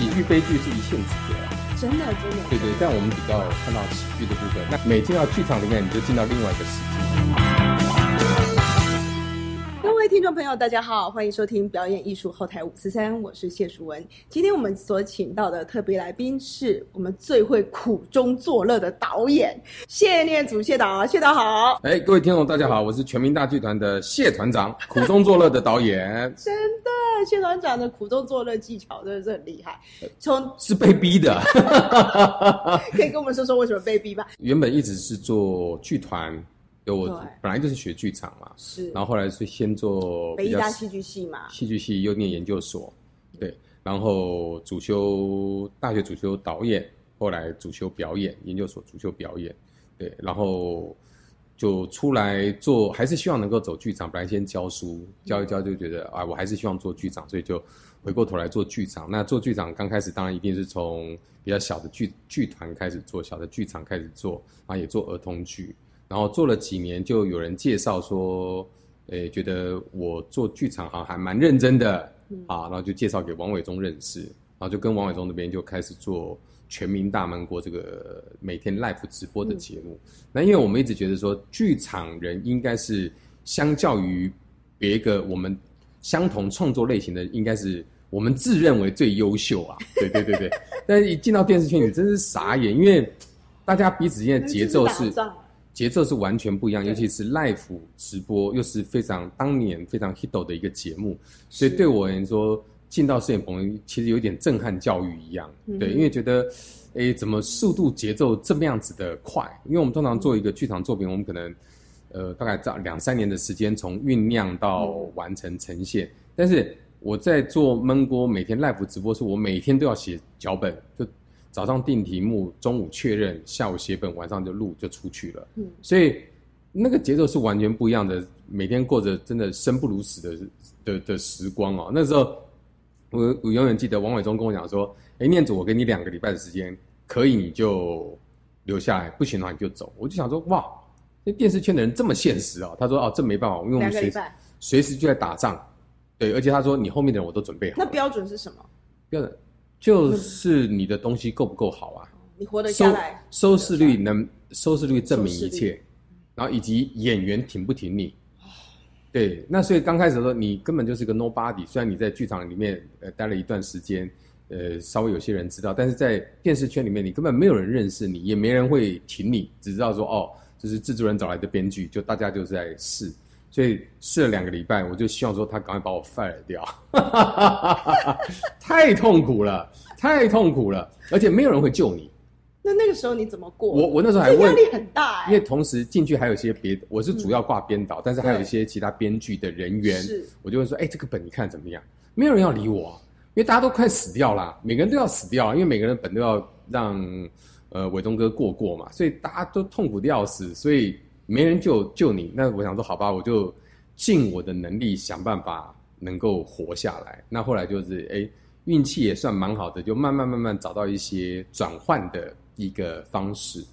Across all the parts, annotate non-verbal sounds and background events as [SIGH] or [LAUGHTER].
喜剧、悲剧是一线之隔啊。真的真的。对对，但我们比较看到喜剧的部分。那每进到剧场里面，你就进到另外一个世界。听众朋友，大家好，欢迎收听表演艺术后台五四三，我是谢淑文。今天我们所请到的特别来宾是我们最会苦中作乐的导演谢念祖谢导，谢导好。哎，各位听众大家好，我是全民大剧团的谢团长，苦中作乐的导演。真的，谢团长的苦中作乐技巧真的是很厉害。从是被逼的，[LAUGHS] 可以跟我们说说为什么被逼吧？原本一直是做剧团。我本来就是学剧场嘛，是，然后后来是先做北大戏剧系嘛，戏剧系又念研究所，对，然后主修大学主修导演，后来主修表演，研究所主修表演，对，然后就出来做，还是希望能够走剧场。本来先教书教一教，就觉得啊，我还是希望做剧场，所以就回过头来做剧场。那做剧场刚开始当然一定是从比较小的剧剧团开始做，小的剧场开始做，啊，也做儿童剧。然后做了几年，就有人介绍说，诶，觉得我做剧场好像还蛮认真的啊，然后就介绍给王伟忠认识，然后就跟王伟忠那边就开始做《全民大闷锅》这个每天 live 直播的节目。那因为我们一直觉得说，剧场人应该是相较于别个我们相同创作类型的，应该是我们自认为最优秀啊。对对对对，[LAUGHS] 但是一进到电视圈，你真是傻眼，因为大家彼此间的节奏是。节奏是完全不一样，尤其是 live 直播，又是非常当年非常 hit 的一个节目，所以对我而言说，进到摄影棚其实有点震撼教育一样，对，因为觉得，哎，怎么速度节奏这么样子的快？因为我们通常做一个剧场作品，我们可能，呃，大概在两三年的时间从酝酿到完成呈现，但是我在做焖锅每天 live 直播时，我每天都要写脚本，就。早上定题目，中午确认，下午写本，晚上就录就出去了。嗯，所以那个节奏是完全不一样的。每天过着真的生不如死的的的时光哦。那时候我我永远记得王伟忠跟我讲说：“哎，念祖，我给你两个礼拜的时间，可以你就留下来，不行的话你就走。”我就想说：“哇，那电视圈的人这么现实啊！”他说：“哦，这没办法，因为我们随随时就在打仗。对，而且他说你后面的人我都准备好。那标准是什么？标准。”就是你的东西够不够好啊？你活得下来，收视率能收视率证明一切，然后以及演员挺不挺你。对，那所以刚开始的时候，你根本就是个 nobody。虽然你在剧场里面呃待了一段时间，呃稍微有些人知道，但是在电视圈里面，你根本没有人认识你，也没人会挺你，只知道说哦，就是制作人找来的编剧，就大家就是在试。所以试了两个礼拜，我就希望说他赶快把我 fire 掉，[LAUGHS] 太痛苦了，太痛苦了，而且没有人会救你。那那个时候你怎么过？我我那时候还问，压力很大，因为同时进去还有一些别，我是主要挂编导，但是还有一些其他编剧的人员，我就会说，哎，这个本你看怎么样？没有人要理我，因为大家都快死掉了，每个人都要死掉，因为每个人本都要让呃伟东哥过过嘛，所以大家都痛苦的要死，所以。没人救救你，那我想说好吧，我就尽我的能力想办法能够活下来。那后来就是哎，运气也算蛮好的，就慢慢慢慢找到一些转换的一个方式。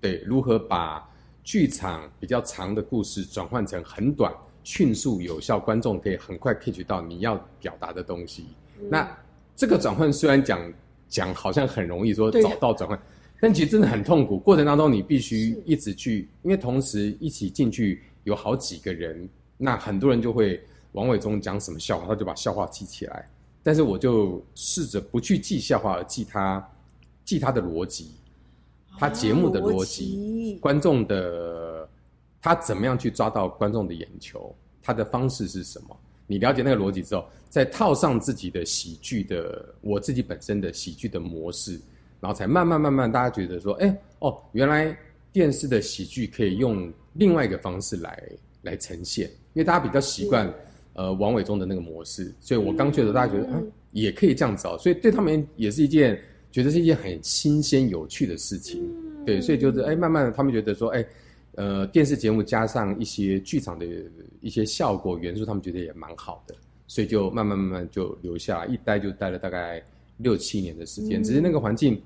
对，如何把剧场比较长的故事转换成很短、迅速、有效，观众可以很快 catch 到你要表达的东西。那这个转换虽然讲讲好像很容易，说找到转换。但其实真的很痛苦，过程当中你必须一直去，因为同时一起进去有好几个人，那很多人就会王伟忠讲什么笑话，他就把笑话记起来。但是我就试着不去记笑话，而记他记他的逻辑，他节目的逻辑，观众的他怎么样去抓到观众的眼球，他的方式是什么？你了解那个逻辑之后，再套上自己的喜剧的，我自己本身的喜剧的模式。然后才慢慢慢慢，大家觉得说，哎，哦，原来电视的喜剧可以用另外一个方式来来呈现，因为大家比较习惯，呃，王伟忠的那个模式，所以我刚觉得大家觉得，嗯，也可以这样子哦，所以对他们也是一件觉得是一件很新鲜有趣的事情，对，所以就是，哎，慢慢的他们觉得说，哎，呃，电视节目加上一些剧场的一些效果元素，他们觉得也蛮好的，所以就慢慢慢慢就留下来，一待就待了大概。六七年的时间，只是那个环境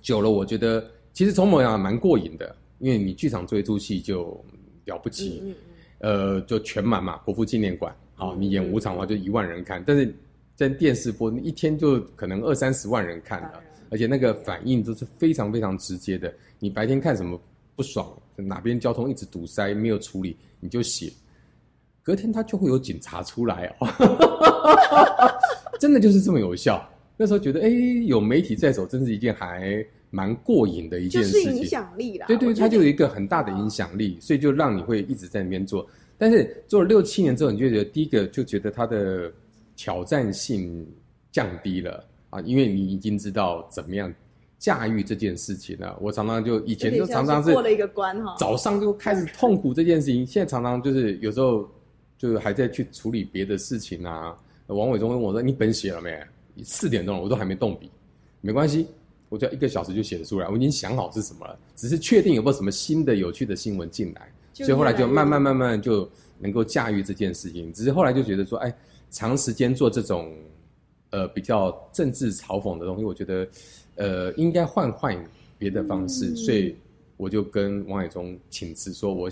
久了，我觉得其实从某样蛮过瘾的，因为你剧场做一出戏就了不起，呃，就全满嘛，国父纪念馆，好，你演五场的话就一万人看，但是在电视播，一天就可能二三十万人看了，而且那个反应都是非常非常直接的。你白天看什么不爽，哪边交通一直堵塞没有处理，你就写，隔天他就会有警察出来哦，[LAUGHS] 真的就是这么有效。那时候觉得，哎，有媒体在手，真是一件还蛮过瘾的一件事情。就是影响力啦，对对，它就有一个很大的影响力，所以就让你会一直在那边做。但是做了六七年之后，你就觉得第一个就觉得它的挑战性降低了啊，因为你已经知道怎么样驾驭这件事情了。我常常就以前就常常是过了一个关哈，早上就开始痛苦这件事情，现在常常就是有时候就是还在去处理别的事情啊。王伟忠问我说：“你本写了没？”四点钟了，我都还没动笔，没关系，我只要一个小时就写得出来。我已经想好是什么了，只是确定有没有什么新的有趣的新闻进来，所以后来就慢慢慢慢就能够驾驭这件事情。只是后来就觉得说，哎，长时间做这种呃比较政治嘲讽的东西，我觉得呃应该换换别的方式，所以我就跟王海忠请辞，说我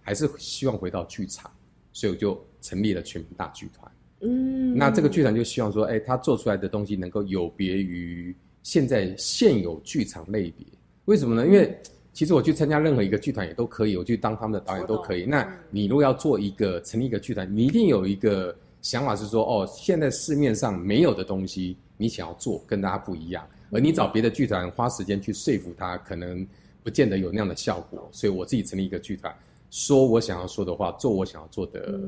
还是希望回到剧场，所以我就成立了全民大剧团。嗯，那这个剧团就希望说，哎，他做出来的东西能够有别于现在现有剧场类别。为什么呢？因为其实我去参加任何一个剧团也都可以，我去当他们的导演都可以。那你如果要做一个成立一个剧团，你一定有一个想法是说，哦，现在市面上没有的东西，你想要做跟大家不一样，而你找别的剧团花时间去说服他，可能不见得有那样的效果。所以我自己成立一个剧团。说我想要说的话，做我想要做的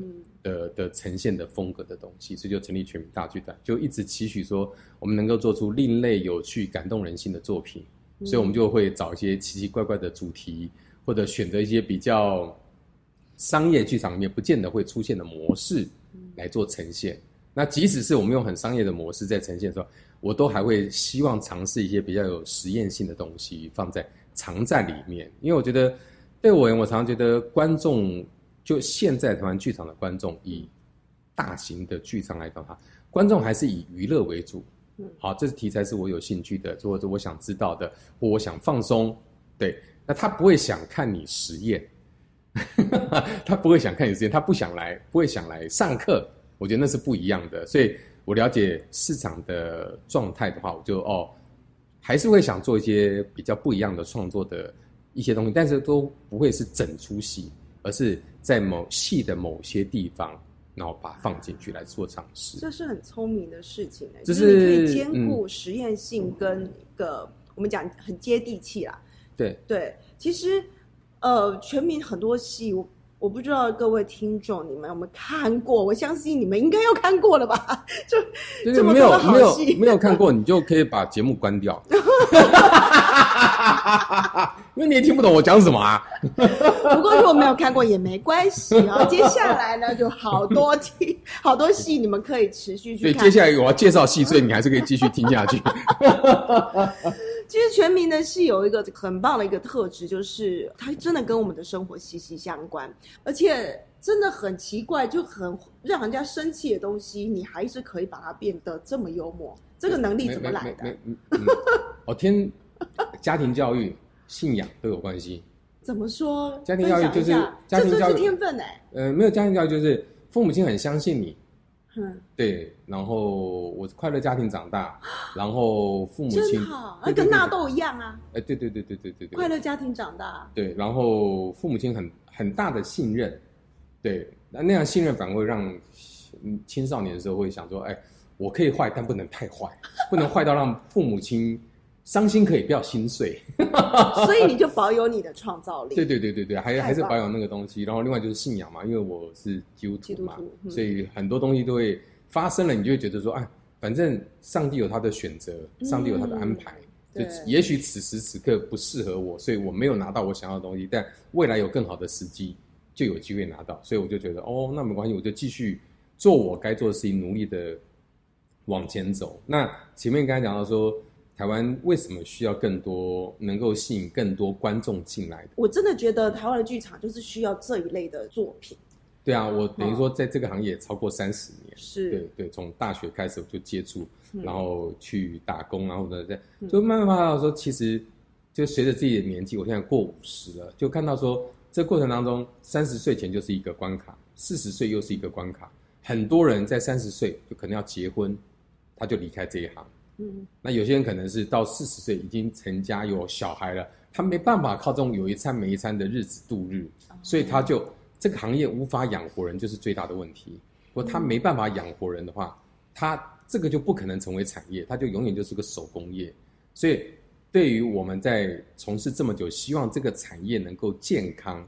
的的呈现的风格的东西，所以就成立全民大剧团，就一直期许说我们能够做出另类、有趣、感动人心的作品。所以我们就会找一些奇奇怪怪的主题，或者选择一些比较商业剧场里面不见得会出现的模式来做呈现。那即使是我们用很商业的模式在呈现的时候，我都还会希望尝试一些比较有实验性的东西放在藏在里面，因为我觉得。对我我常常觉得观众就现在台湾剧场的观众，以大型的剧场来讲，哈，观众还是以娱乐为主。嗯，好，这是题材是我有兴趣的，或者我想知道的，或我想放松。对，那他不会想看你实验，[LAUGHS] 他不会想看你实验，他不想来，不会想来上课。我觉得那是不一样的。所以我了解市场的状态的话，我就哦，还是会想做一些比较不一样的创作的。一些东西，但是都不会是整出戏，而是在某戏的某些地方，然后把它放进去来做尝试。这是很聪明的事情哎，就是可以兼顾实验性跟一个我们讲很接地气啦。对对，其实呃，全民很多戏，我我不知道各位听众你们有没有看过，我相信你们应该要看过了吧？[LAUGHS] 就这么没有没有没有看过，你就可以把节目关掉。[LAUGHS] [LAUGHS] 因为你也听不懂我讲什么啊。[LAUGHS] 不过如果没有看过也没关系啊。[LAUGHS] 接下来呢，就好多听好多戏，你们可以持续去看。对，接下来我要介绍戏，所以你还是可以继续听下去。其实全民的戏有一个很棒的一个特质，就是它真的跟我们的生活息息相关，而且真的很奇怪，就很让人家生气的东西，你还是可以把它变得这么幽默。这个能力怎么来的？哦天。[LAUGHS] 家庭教育、信仰都有关系。怎么说？家庭教育就是家庭教育天分哎。呃，没有家庭教育就是父母亲很相信你。嗯。对，然后我快乐家庭长大，[GASPS] 然后父母亲好，那跟纳豆一样啊。哎，对对对对对对对。快乐家庭长大。对，然后父母亲很很大的信任，对，那那样信任反而会让青少年的时候会想说，哎，我可以坏，但不能太坏，不能坏到让父母亲。伤心可以，不要心碎。[LAUGHS] 所以你就保有你的创造力。对对对对对，还还是保有那个东西。然后另外就是信仰嘛，因为我是基督徒嘛，所以很多东西都会发生了，你就会觉得说，哎，反正上帝有他的选择，上帝有他的安排。就也许此时此刻不适合我，所以我没有拿到我想要的东西，但未来有更好的时机，就有机会拿到。所以我就觉得，哦，那没关系，我就继续做我该做的事情，努力的往前走。那前面刚才讲到说。台湾为什么需要更多能够吸引更多观众进来的？我真的觉得台湾的剧场就是需要这一类的作品。对啊，我等于说在这个行业超过三十年，是对对，从大学开始我就接触，然后去打工，然后呢，在就慢慢发现说，其实就随着自己的年纪，我现在过五十了，就看到说这过程当中，三十岁前就是一个关卡，四十岁又是一个关卡，很多人在三十岁就可能要结婚，他就离开这一行。嗯，那有些人可能是到四十岁已经成家有小孩了，他没办法靠这种有一餐没一餐的日子度日，所以他就这个行业无法养活人，就是最大的问题。如果他没办法养活人的话，他这个就不可能成为产业，他就永远就是个手工业。所以，对于我们在从事这么久，希望这个产业能够健康，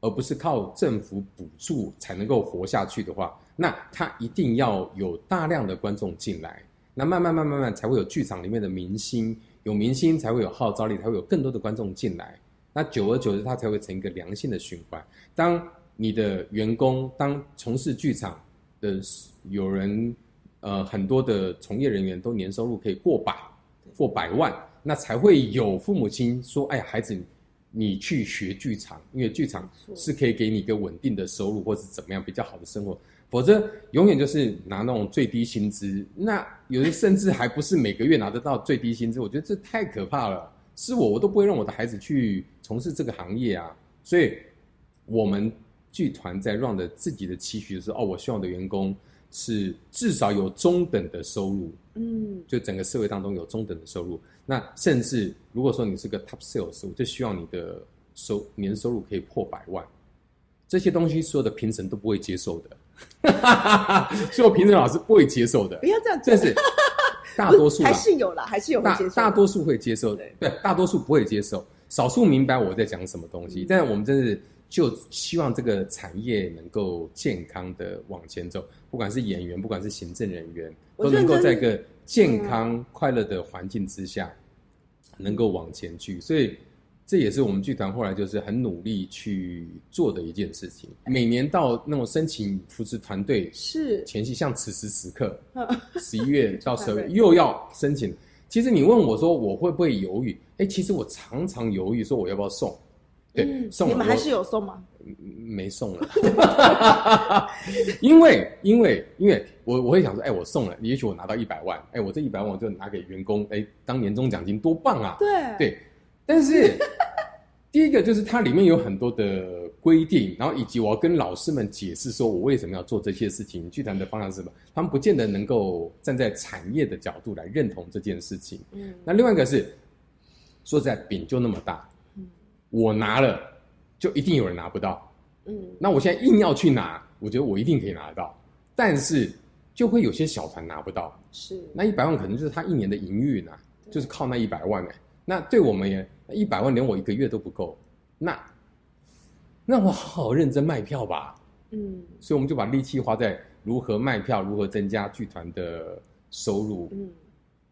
而不是靠政府补助才能够活下去的话，那他一定要有大量的观众进来。那慢慢慢慢慢才会有剧场里面的明星，有明星才会有号召力，才会有更多的观众进来。那久而久之，它才会成一个良性的循环。当你的员工，当从事剧场的有人，呃，很多的从业人员都年收入可以过百、过百万，那才会有父母亲说：“哎呀，孩子，你去学剧场，因为剧场是可以给你一个稳定的收入，或是怎么样比较好的生活。”否则，永远就是拿那种最低薪资。那有的甚至还不是每个月拿得到最低薪资。我觉得这太可怕了。是我，我都不会让我的孩子去从事这个行业啊。所以，我们剧团在 run 的自己的期许是：哦，我希望我的员工是至少有中等的收入。嗯，就整个社会当中有中等的收入。那甚至如果说你是个 top sales，我就希望你的收年收入可以破百万。这些东西所有的评审都不会接受的。哈哈哈哈所以我评审老师不会接受的。不要这样，这是大多数还是有了，还是有大大多数会接受的。对，大多数不会接受，少数明白我在讲什么东西。但是我们真是就希望这个产业能够健康的往前走，不管是演员，不管是行政人员，都能够在一个健康快乐的环境之下，能够往前去。所以。这也是我们剧团后来就是很努力去做的一件事情。每年到那种申请扶持团队是前期，像此时此刻，[LAUGHS] 十一月 [LAUGHS] 到十二月又要申请。其实你问我说我会不会犹豫？哎，其实我常常犹豫，说我要不要送？对，送你们还是有送吗？没送了，[LAUGHS] 因为因为因为我我会想说，哎，我送了，也许我拿到一百万，哎，我这一百万我就拿给员工，哎，当年终奖金多棒啊！对对。但是，第一个就是它里面有很多的规定，然后以及我要跟老师们解释说我为什么要做这些事情。剧团的方向是什么？他们不见得能够站在产业的角度来认同这件事情。嗯，那另外一个是，说实在，饼就那么大，我拿了就一定有人拿不到。嗯，那我现在硬要去拿，我觉得我一定可以拿得到，但是就会有些小团拿不到。是，那一百万可能就是他一年的营运啊，就是靠那一百万哎。那对我们也一百万连我一个月都不够，那那我好好认真卖票吧。嗯，所以我们就把力气花在如何卖票，如何增加剧团的收入。嗯，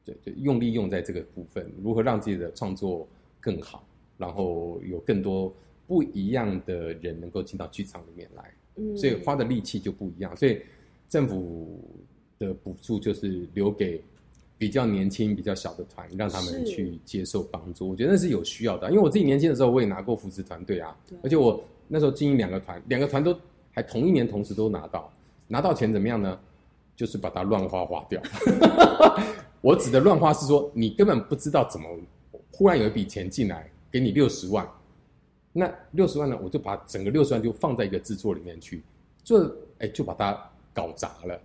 对对，用力用在这个部分，如何让自己的创作更好，然后有更多不一样的人能够进到剧场里面来。嗯，所以花的力气就不一样。所以政府的补助就是留给。比较年轻、比较小的团，让他们去接受帮助，我觉得那是有需要的。因为我自己年轻的时候，我也拿过扶持团队啊，而且我那时候经营两个团，两个团都还同一年同时都拿到，拿到钱怎么样呢？就是把它乱花花掉。[LAUGHS] 我指的乱花是说，你根本不知道怎么，忽然有一笔钱进来，给你六十万，那六十万呢，我就把整个六十万就放在一个制作里面去，就，哎，就把它搞砸了，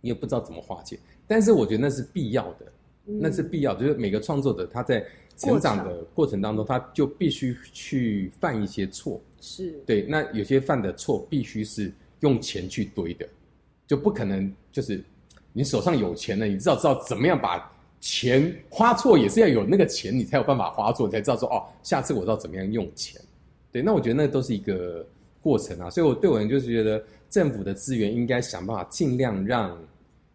也不知道怎么花钱。但是我觉得那是必要的，那是必要，就是每个创作者他在成长的过程当中，他就必须去犯一些错，是对。那有些犯的错必须是用钱去堆的，就不可能就是你手上有钱了，你知道知道怎么样把钱花错，也是要有那个钱，你才有办法花错，你才知道说哦，下次我知道怎么样用钱。对，那我觉得那都是一个过程啊。所以我对我人就是觉得政府的资源应该想办法尽量让。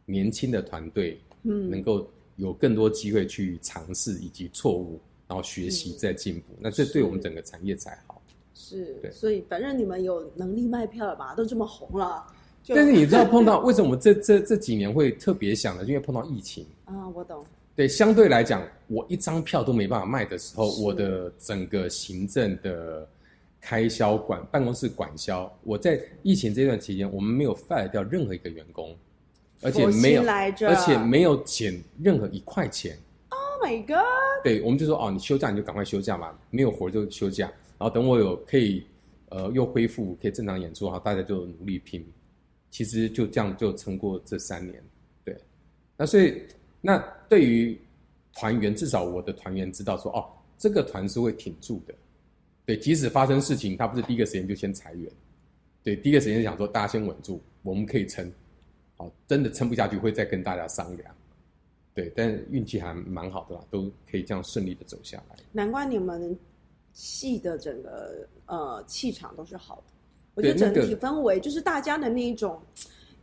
年轻的团队，嗯，能够有更多机会去尝试以及错误，然后学习再进步，那这对我们整个产业才好。是，对，所以反正你们有能力卖票了吧？都这么红了。但是你知道碰到为什么这 [LAUGHS] 这这几年会特别想呢？因为碰到疫情啊，我懂。对，相对来讲，我一张票都没办法卖的时候，我的整个行政的开销管办公室管销，我在疫情这段期间，我们没有 fire 掉任何一个员工。而且没有，而且没有减任何一块钱。Oh my god！对，我们就说哦，你休假你就赶快休假嘛，没有活就休假，然后等我有可以呃又恢复可以正常演出，哈，大家就努力拼。其实就这样就撑过这三年，对。那所以那对于团员，至少我的团员知道说，哦，这个团是会挺住的。对，即使发生事情，他不是第一个时间就先裁员。对，第一个时间想说大家先稳住，我们可以撑。好，真的撑不下去会再跟大家商量。对，但运气还蛮好的啦，都可以这样顺利的走下来。难怪你们戏的整个呃气场都是好的。我觉得整体氛围就是大家的那一种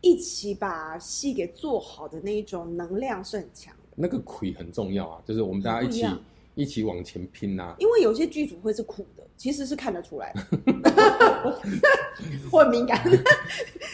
一起把戏给做好的那一种能量是很强的。那个魁很重要啊，就是我们大家一起一起往前拼呐。因为有些剧组会是苦的。其实是看得出来的，[LAUGHS] [LAUGHS] 我很敏感，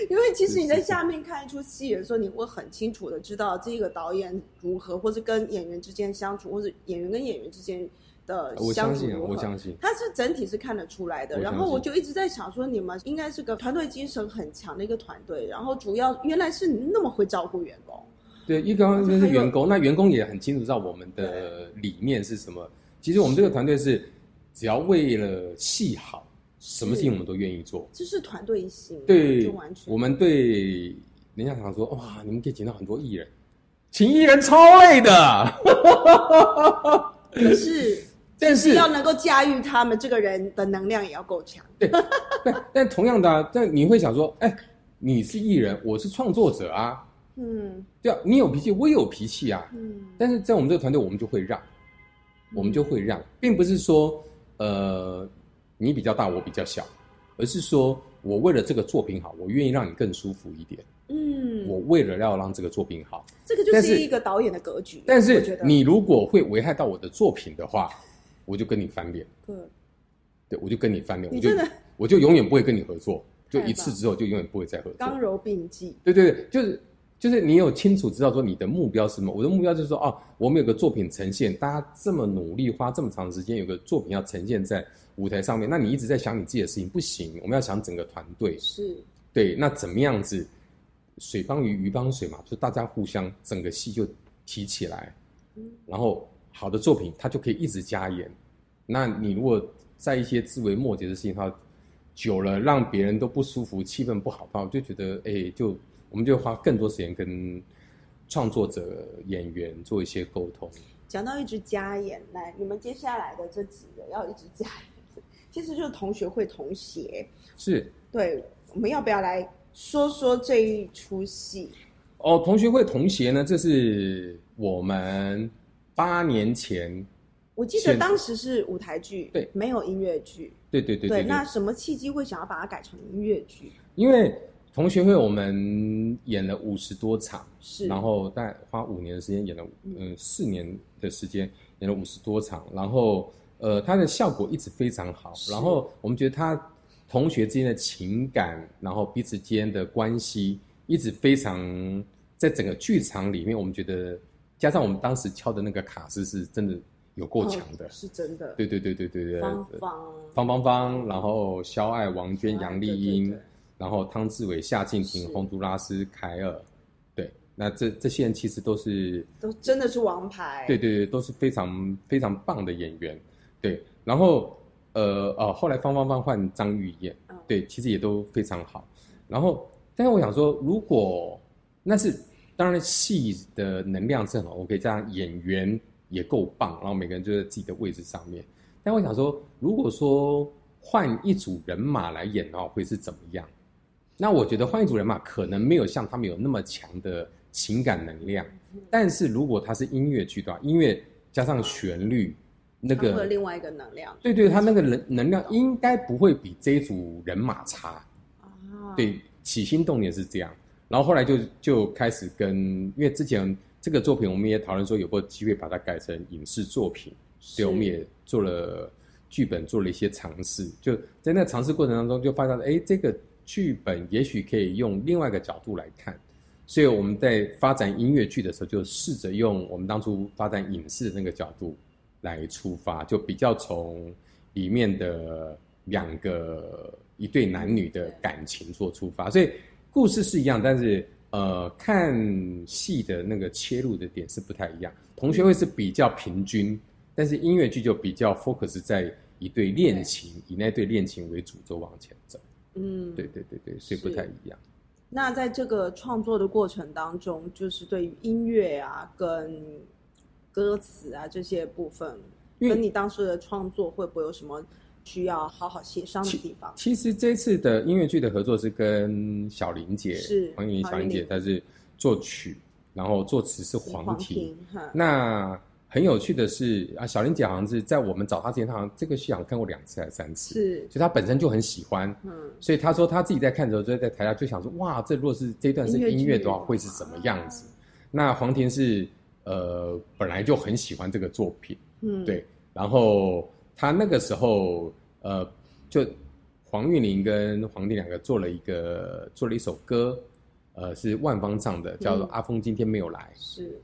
因为其实你在下面看一出戏的时候，你会很清楚的知道这个导演如何，或是跟演员之间相处，或者演员跟演员之间的相处如何。我相信，他是整体是看得出来的。然后我就一直在想说，你们应该是个团队精神很强的一个团队。然后主要原来是你那么会照顾员工。对，一刚刚就是员工，那员工也很清楚知道我们的理念是什么。其实我们这个团队是。只要为了戏好，什么事情我们都愿意做。这是团队心，对，我们对人家常说哇，你们可以请到很多艺人，请艺人超累的。可是，[LAUGHS] 但是要能够驾驭他们，这个人的能量也要够强。对，但但同样的，但你会想说，哎，你是艺人，我是创作者啊。嗯，对啊，你有脾气，我也有脾气啊。嗯，但是在我们这个团队，我们就会让，我们就会让，并不是说。呃，你比较大，我比较小，而是说我为了这个作品好，我愿意让你更舒服一点。嗯，我为了要让这个作品好，这个就是一个导演的格局。但是你如果会危害到我的作品的话，我就跟你翻脸。对，对我就跟你翻脸，我就我就永远不会跟你合作，就一次之后就永远不会再合作。刚柔并济。对对对，就是。就是你有清楚知道说你的目标是什么？我的目标就是说，哦，我们有个作品呈现，大家这么努力花这么长时间，有个作品要呈现在舞台上面，那你一直在想你自己的事情不行，我们要想整个团队是对，那怎么样子水帮鱼鱼帮水嘛，就大家互相整个戏就提起来，然后好的作品它就可以一直加演。那你如果在一些枝微末节的事情，它久了让别人都不舒服，气氛不好，那我就觉得哎就。我们就花更多时间跟创作者、演员做一些沟通。讲到一直加演，来，你们接下来的这几个要一直加演，其实就是同学会同协。是，对，我们要不要来说说这一出戏？哦，同学会同协呢，这是我们八年前，我记得当时是舞台剧，对，没有音乐剧。对对对对。那什么契机会想要把它改成音乐剧？因为。同学会我们演了五十多场，是，然后大概花五年的时间演了，嗯，四年的时间演了五十多场，然后呃，它的效果一直非常好，然后我们觉得他同学之间的情感，然后彼此间的关系一直非常，在整个剧场里面，我们觉得加上我们当时敲的那个卡斯是真的有够强的，是真的，对对对对对对，方方。方方方，然后肖爱、王娟、杨丽英。然后汤志伟、夏静婷、洪都拉斯、凯尔，对，那这这些人其实都是都真的是王牌，对对对，都是非常非常棒的演员，对。然后呃哦，后来方方方换张玉燕，对，其实也都非常好。然后，但是我想说，如果那是当然戏的能量是很 OK，加上演员也够棒，然后每个人就在自己的位置上面。但我想说，如果说换一组人马来演的话，会是怎么样？那我觉得换一组人马可能没有像他们有那么强的情感能量，但是如果他是音乐剧的话，音乐加上旋律，那个另外一个能量，对对，他那个能能量应该不会比这一组人马差。啊，对，起心动念是这样，然后后来就就开始跟，因为之前这个作品我们也讨论说有过机会把它改成影视作品，所以，我们也做了剧本，做了一些尝试，就在那尝试过程当中就发现，哎，这个。剧本也许可以用另外一个角度来看，所以我们在发展音乐剧的时候，就试着用我们当初发展影视的那个角度来出发，就比较从里面的两个一对男女的感情做出发。所以故事是一样，但是呃，看戏的那个切入的点是不太一样。同学会是比较平均，但是音乐剧就比较 focus 在一对恋情，以那对恋情为主轴往前走。嗯，对对对对，所以不太一样。那在这个创作的过程当中，就是对于音乐啊、跟歌词啊这些部分，跟你当时的创作会不会有什么需要好好协商的地方？其实这次的音乐剧的合作是跟小林姐，是黄韵玲小林姐，她是作曲，然后作词是黄婷。那很有趣的是啊，小林姐好像是在我们找她之前，她好像这个戏好像看过两次还是三次，是，所以她本身就很喜欢，嗯，所以她说她自己在看的时候，就在台下就想说，哇，这如果是这段是音乐的话，会是什么样子？那黄婷是呃本来就很喜欢这个作品，嗯，对，然后她那个时候呃就黄韵玲跟黄婷两个做了一个做了一首歌，呃是万芳唱的，叫做《阿峰今天没有来》，是。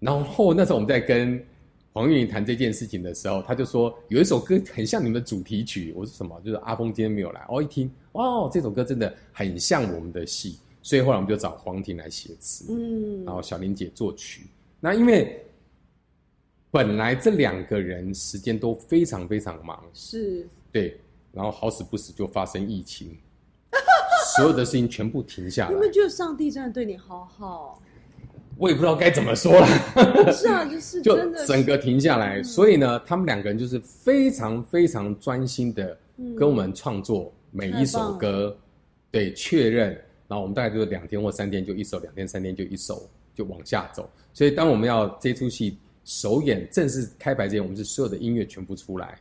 然后那时候我们在跟黄韵玲谈这件事情的时候，他就说有一首歌很像你们的主题曲。我说什么？就是阿峰今天没有来。哦，一听，哦，这首歌真的很像我们的戏。所以后来我们就找黄婷来写词，嗯，然后小林姐作曲。那因为本来这两个人时间都非常非常忙，是，对，然后好死不死就发生疫情，所有的事情全部停下来。你们觉得上帝真的对你好好？我也不知道该怎么说了，[LAUGHS] 是啊，就是就整个停下来，所以呢，他们两个人就是非常非常专心的跟我们创作每一首歌，对，确认，然后我们大概就是两天或三天就一首，两天三天就一首，就往下走。所以当我们要这出戏首演正式开牌之前，我们是所有的音乐全部出来，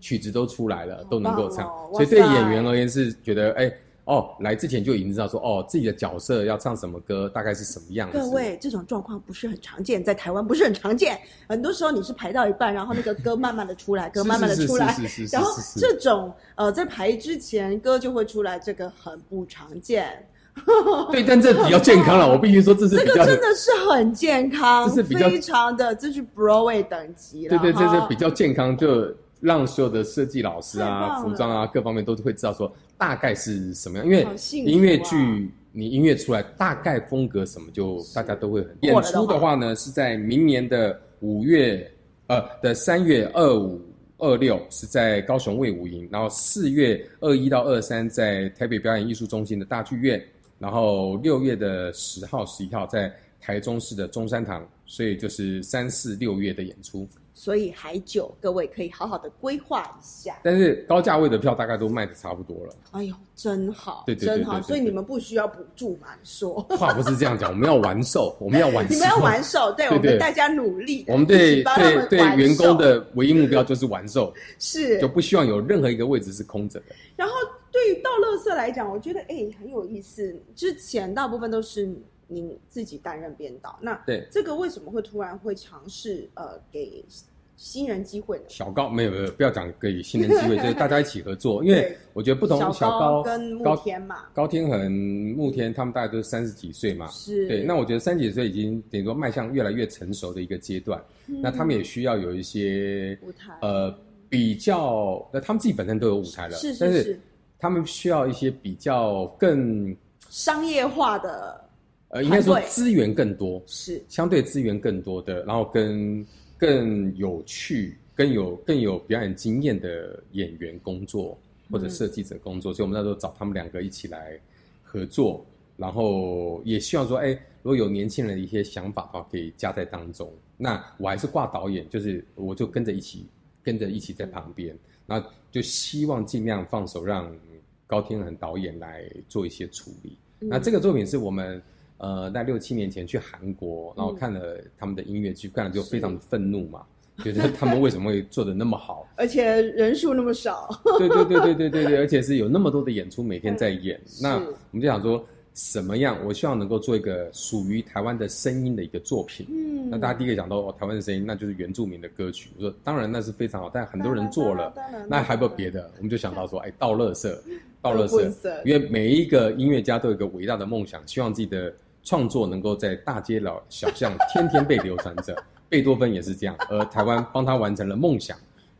曲子都出来了，都能够唱，所以对演员而言是觉得哎。哦，来之前就已经知道说，哦，自己的角色要唱什么歌，大概是什么样子。各位，这种状况不是很常见，在台湾不是很常见。[LAUGHS] 很多时候你是排到一半，然后那个歌慢慢的出来，歌慢慢的出来，然后这种呃，在排之前歌就会出来，这个很不常见。[LAUGHS] 对，但这比较健康了，我必须说这是这个真的是很健康，这是非常的，这是 Broadway 等级了。对对，这是比较健康，就让所有的设计老师啊、服装啊各方面都会知道说。大概是什么样？因为音乐剧，你音乐出来大概风格什么，就大家都会很。演出的话呢，是在明年的五月，呃的三月二五二六是在高雄卫武营，然后四月二一到二三在台北表演艺术中心的大剧院，然后六月的十号、十一号在台中市的中山堂，所以就是三四六月的演出。所以还久，各位可以好好的规划一下。但是高价位的票大概都卖的差不多了。哎呦，真好，对真好。所以你们不需要补助嘛？说话不是这样讲，我们要完售，[LAUGHS] 我们要完。你们要完售，对，我们大家努力。我们对对对员工的唯一目标就是完售，是就不希望有任何一个位置是空着的。然后对于倒乐色来讲，我觉得哎很有意思。之前大部分都是你自己担任编导，那对这个为什么会突然会尝试呃给？新人机会小高没有没有，不要讲给新人机会，[LAUGHS] 就是大家一起合作。因为我觉得不同小高跟慕天嘛，高天恒、慕天他们大概都是三十几岁嘛，是对。那我觉得三十几岁已经等于说迈向越来越成熟的一个阶段，那他们也需要有一些舞台，呃，比较，那他们自己本身都有舞台了，是是是，他们需要一些比较更商业化的，呃，应该说资源更多，是相对资源更多的，然后跟。更有趣、更有更有表演经验的演员工作或者设计者工作，所以我们那时候找他们两个一起来合作，然后也希望说，哎，如果有年轻人的一些想法的话，可以加在当中。那我还是挂导演，就是我就跟着一起跟着一起在旁边，那就希望尽量放手让高天恒导演来做一些处理。那这个作品是我们。呃，在六七年前去韩国，然后看了他们的音乐剧，看了就非常的愤怒嘛，觉得他们为什么会做的那么好，[LAUGHS] 而且人数那么少。对对对对对对对，而且是有那么多的演出每天在演。那我们就想说，什么样？我希望能够做一个属于台湾的声音的一个作品。嗯，那大家第一个讲到哦，台湾的声音，那就是原住民的歌曲。我说当然那是非常好，但很多人做了，那还有别的？我们就想到说，哎，倒乐色，倒乐色，因为每一个音乐家都有一个伟大的梦想，希望自己的。创作能够在大街老小巷天天被流传着，[LAUGHS] 贝多芬也是这样，而台湾帮他完成了梦想，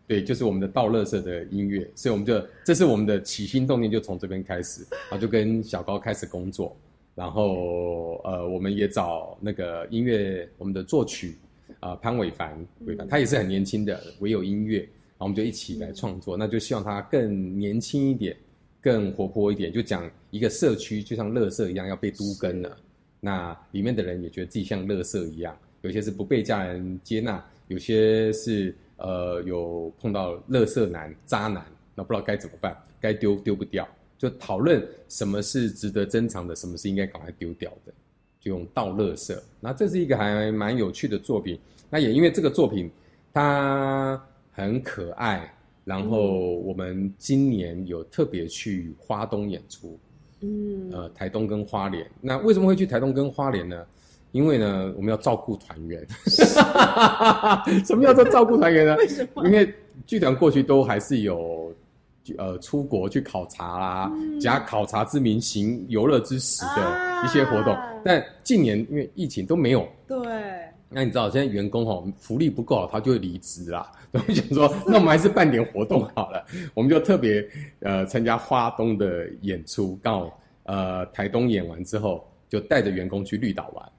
对，就是我们的倒乐色的音乐，所以我们就这是我们的起心动念，就从这边开始，然后就跟小高开始工作，然后呃，我们也找那个音乐，我们的作曲啊潘伟凡，伟凡他也是很年轻的，唯有音乐，然后我们就一起来创作，那就希望他更年轻一点。更活泼一点，就讲一个社区就像乐色一样要被都根了，那里面的人也觉得自己像垃圾一样，有些是不被家人接纳，有些是呃有碰到垃圾男、渣男，那不知道该怎么办，该丢丢不掉，就讨论什么是值得珍藏的，什么是应该赶快丢掉的，就用倒垃圾。那这是一个还蛮有趣的作品，那也因为这个作品它很可爱。然后我们今年有特别去花东演出，嗯，呃，台东跟花莲。那为什么会去台东跟花莲呢？因为呢，我们要照顾团员。[LAUGHS] 什么叫做照顾团员呢？为什么？因为剧团过去都还是有，呃，出国去考察啦，假考察之名行游乐之实的一些活动。但近年因为疫情都没有。对。那你知道现在员工哈福利不够好，他就会离职啦。[LAUGHS] 我们想说，那我们还是办点活动好了。我们就特别呃参加花东的演出，刚好呃台东演完之后，就带着员工去绿岛玩，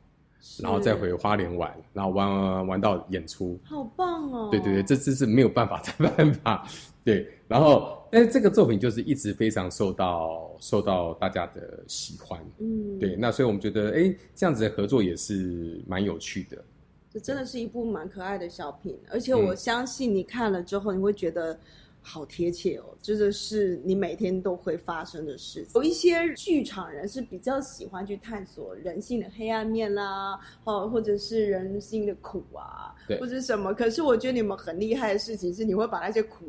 然后再回花莲玩，然后玩玩玩到演出。好棒哦！对对对，这次是没有办法 [LAUGHS] 的办法。对，然后但是这个作品就是一直非常受到受到大家的喜欢。嗯，对，那所以我们觉得，哎，这样子的合作也是蛮有趣的。这真的是一部蛮可爱的小品，而且我相信你看了之后，你会觉得好贴切哦，真的是你每天都会发生的事。有一些剧场人是比较喜欢去探索人性的黑暗面啦，哦，或者是人性的苦啊，或者什么。可是我觉得你们很厉害的事情是，你会把那些苦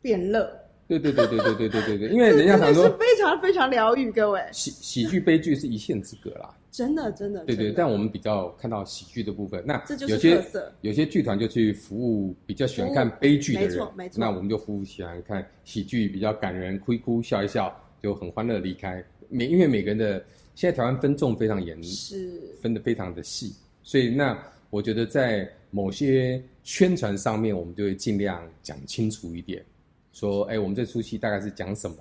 变乐。对对对对对对对对对，因为人家常说非常非常疗愈，各位喜喜剧悲剧是一线之隔啦。真的，真的，对对，但我们比较看到喜剧的部分。那这就是特色。有些剧团就去服务比较喜欢看悲剧的人，没错没错。那我们就服务喜欢看喜剧，比较感人，哭一哭，笑一笑，就很欢乐离开。每因为每个人的现在台湾分众非常严，是分的非常的细，所以那我觉得在某些宣传上面，我们就会尽量讲清楚一点，说，哎，我们这出戏大概是讲什么。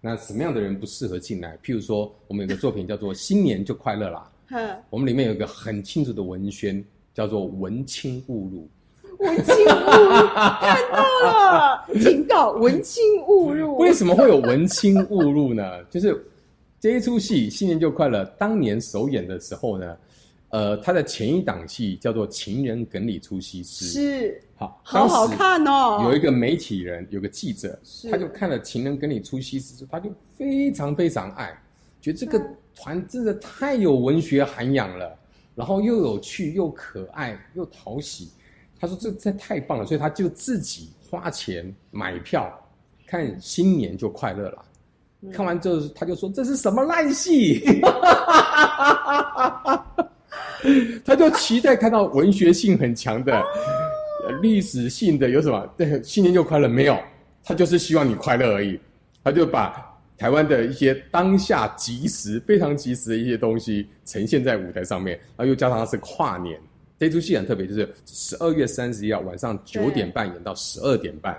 那什么样的人不适合进来？譬如说，我们有个作品叫做《新年就快乐啦 [LAUGHS]》，我们里面有一个很清楚的文宣，叫做“文青误入”。文青误入，看到了，警告：文青误入。[LAUGHS] 为什么会有文青误入呢？就是这一出戏《新年就快乐》当年首演的时候呢。呃，他的前一档戏叫做《情人梗里出西施》，是好，好好看哦。有一个媒体人，有个记者，他就看了《情人梗里出西施》，他就非常非常爱，觉得这个团真的太有文学涵养了，然后又有趣又可爱又讨喜。他说这这太棒了，所以他就自己花钱买票看《新年就快乐了》。看完之后，他就说这是什么烂戏。[LAUGHS] [LAUGHS] 他就期待看到文学性很强的、历史性的有什么？对，新年就快乐没有？他就是希望你快乐而已。他就把台湾的一些当下即时、非常即时的一些东西呈现在舞台上面，然后又加上它是跨年，这出戏很特别，就是十二月三十一号晚上九点半演到十二点半，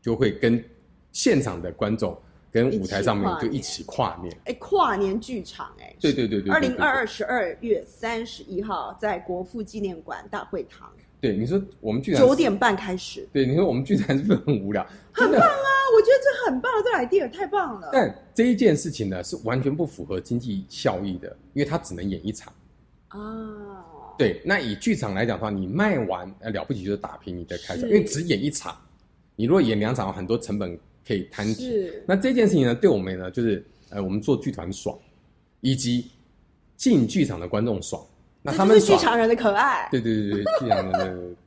就会跟现场的观众。跟舞台上面就一起跨年，哎，跨年剧场，哎，对对对对，二零二二十二月三十一号在国父纪念馆大会堂。对，你说我们剧场九点半开始。对，你说我们剧场是不是很无聊？很棒啊！我觉得这很棒，这 idea 太棒了。但这一件事情呢，是完全不符合经济效益的，因为它只能演一场。啊。对，那以剧场来讲的话，你卖完呃了不起就是打平你的开销，因为只演一场，你如果演两场，很多成本。可以摊提。那这件事情呢，对我们呢，就是呃，我们做剧团爽，以及进剧场的观众爽。那他们是剧场人的可爱。对对对对，剧场人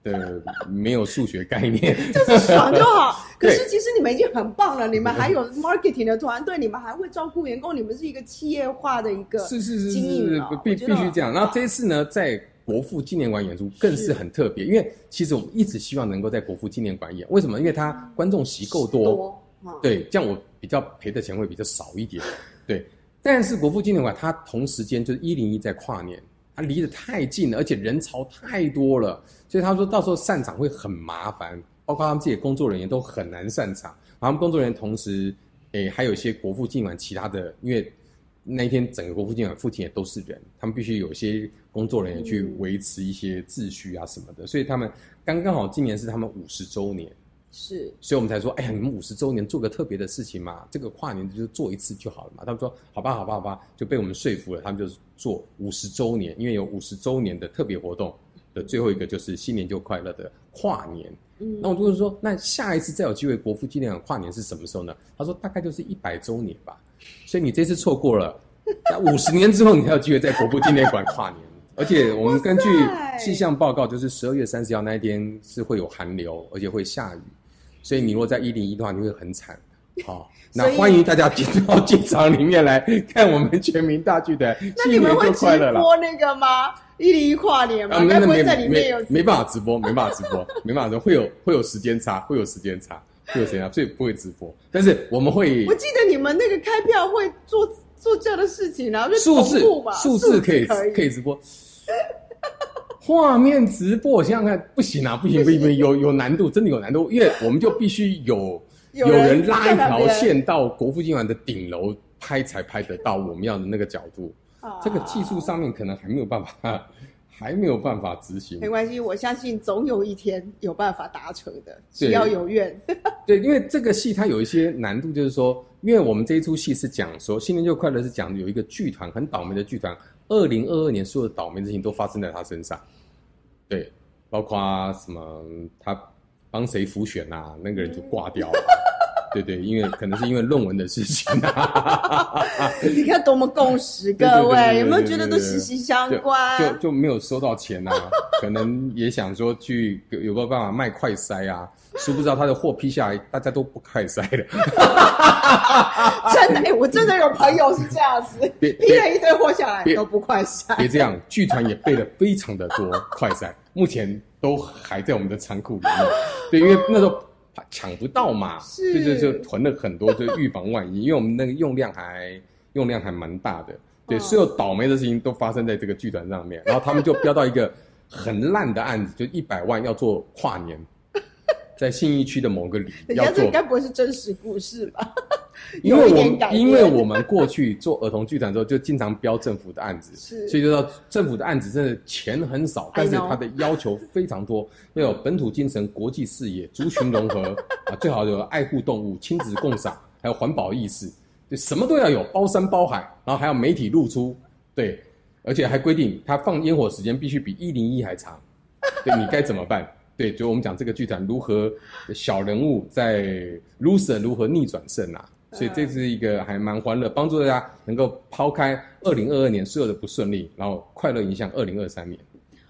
的的没有数学概念，[LAUGHS] 就是爽就好。[LAUGHS] 可是其实你们已经很棒了，你们还有 [LAUGHS] marketing 的团队，你们还会照顾员工，你们是一个企业化的一个是是是是必必须这样。然后这一次呢，在国父纪念馆演出更是很特别，因为其实我们一直希望能够在国父纪念馆演，为什么？因为它观众席够多。对，这样我比较赔的钱会比较少一点。[LAUGHS] 对，但是国父纪念馆它同时间就是一零一在跨年，它离得太近了，而且人潮太多了，所以他说到时候散场会很麻烦，包括他们自己的工作人员都很难散场。然后工作人员同时，诶，还有一些国父纪念馆其他的，因为那一天整个国父纪念馆附近也都是人，他们必须有一些工作人员去维持一些秩序啊什么的，所以他们刚刚好今年是他们五十周年。是，所以我们才说，哎呀，你们五十周年做个特别的事情嘛，这个跨年就做一次就好了嘛。他们说，好吧，好吧，好吧，就被我们说服了。他们就是做五十周年，因为有五十周年的特别活动的最后一个就是新年就快乐的跨年。嗯，那我就是说，那下一次再有机会国父纪念馆跨年是什么时候呢？他说大概就是一百周年吧。所以你这次错过了，那五十年之后你才有机会在国父纪念馆跨年。而且我们根据气象报告，就是十二月三十号那一天是会有寒流，而且会下雨，所以你如果在一零一的话，你会很惨。好，[LAUGHS] 那欢迎大家进到剧场里面来看我们全民大剧的 [LAUGHS] 新年就快乐了。播那个吗？一零一跨年吗？该不会在里面有？没办法直播，没办法直播，没办法直播，[LAUGHS] 会有会有时间差，会有时间差，会有时间差，所以不会直播。但是我们会，我记得你们那个开票会做做这样的事情，然后就数字嘛，数字可以可以直播。画面直播，我想想看，不行啊，不行，不行，不行有有难度，真的有难度，因为我们就必须有 [LAUGHS] 有人拉一条线到国父纪念馆的顶楼拍，才拍得到我们要的那个角度。这个技术上面可能还没有办法，[LAUGHS] 还没有办法执行。没关系，我相信总有一天有办法达成的，只要有愿。[LAUGHS] 对，因为这个戏它有一些难度，就是说，因为我们这一出戏是讲说新年就快乐，是讲有一个剧团很倒霉的剧团。二零二二年所有的倒霉事情都发生在他身上，对，包括什么他帮谁复选啊，那个人就挂掉了，[LAUGHS] 对对，因为可能是因为论文的事情。啊你看多么共识，[LAUGHS] 各位有没有觉得都息息相关？就就没有收到钱啊，[LAUGHS] 可能也想说去有没有办法卖快筛啊。殊不知道他的货批下来，大家都不快塞了。真的，哎，我真的有朋友是这样子，批了一堆货下来都不快塞。别这样，剧团也备了非常的多快塞，目前都还在我们的仓库里面。[LAUGHS] 对，因为那时候抢不到嘛，就就就囤了很多，就预防万一。[LAUGHS] 因为我们那个用量还用量还蛮大的，对，所有倒霉的事情都发生在这个剧团上面。[LAUGHS] 然后他们就标到一个很烂的案子，就一百万要做跨年。在信义区的某个里要做，该不会是真实故事吧？[LAUGHS] 因为我因为 [LAUGHS] 我们过去做儿童剧团之后，就经常标政府的案子，是，所以就说政府的案子真的钱很少，但是它的要求非常多，要有本土精神、国际视野、族群融合啊，最好有爱护动物、亲子共赏，还有环保意识，就什么都要有，包山包海，然后还要媒体露出，对，而且还规定它放烟火时间必须比一零一还长，对你该怎么办？对，就我们讲这个剧团如何小人物在 loser 如何逆转胜啊，所以这是一个还蛮欢乐，帮助大家能够抛开二零二二年所有的不顺利，然后快乐迎向二零二三年。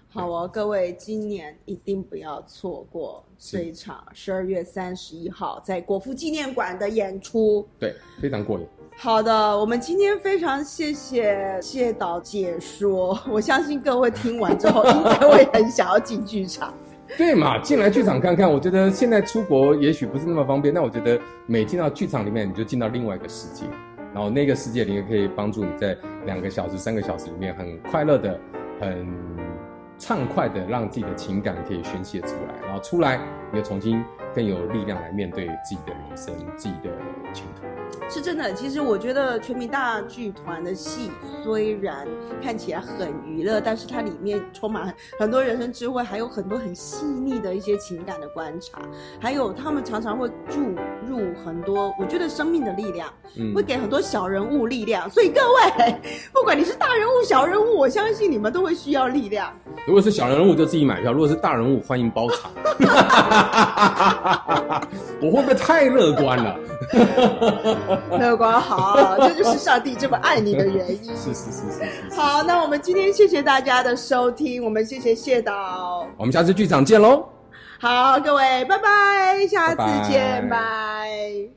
好哦，各位，今年一定不要错过这一场十二月三十一号在国父纪念馆的演出。对，非常过瘾。好的，我们今天非常谢谢谢导解说，我相信各位听完之后应该会很想要进剧场。[LAUGHS] 对嘛，进来剧场看看。我觉得现在出国也许不是那么方便，但我觉得每进到剧场里面，你就进到另外一个世界，然后那个世界里面可以帮助你在两个小时、三个小时里面很快乐的、很畅快的让自己的情感可以宣泄出来，然后出来你又重新更有力量来面对自己的人生、自己的前途。是真的，其实我觉得全民大剧团的戏虽然看起来很娱乐，但是它里面充满很多人生智慧，还有很多很细腻的一些情感的观察，还有他们常常会注入很多我觉得生命的力量，会给很多小人物力量。所以各位，不管你是大人物、小人物，我相信你们都会需要力量。如果是小人物就自己买票，如果是大人物欢迎包场。[LAUGHS] 我会不会太乐观了？乐观好，这就是上帝这么爱你的原因。[LAUGHS] 是是是是。好，那我们今天谢谢大家的收听，我们谢谢谢导，我们下次剧场见喽。好，各位，拜拜，下次见，拜。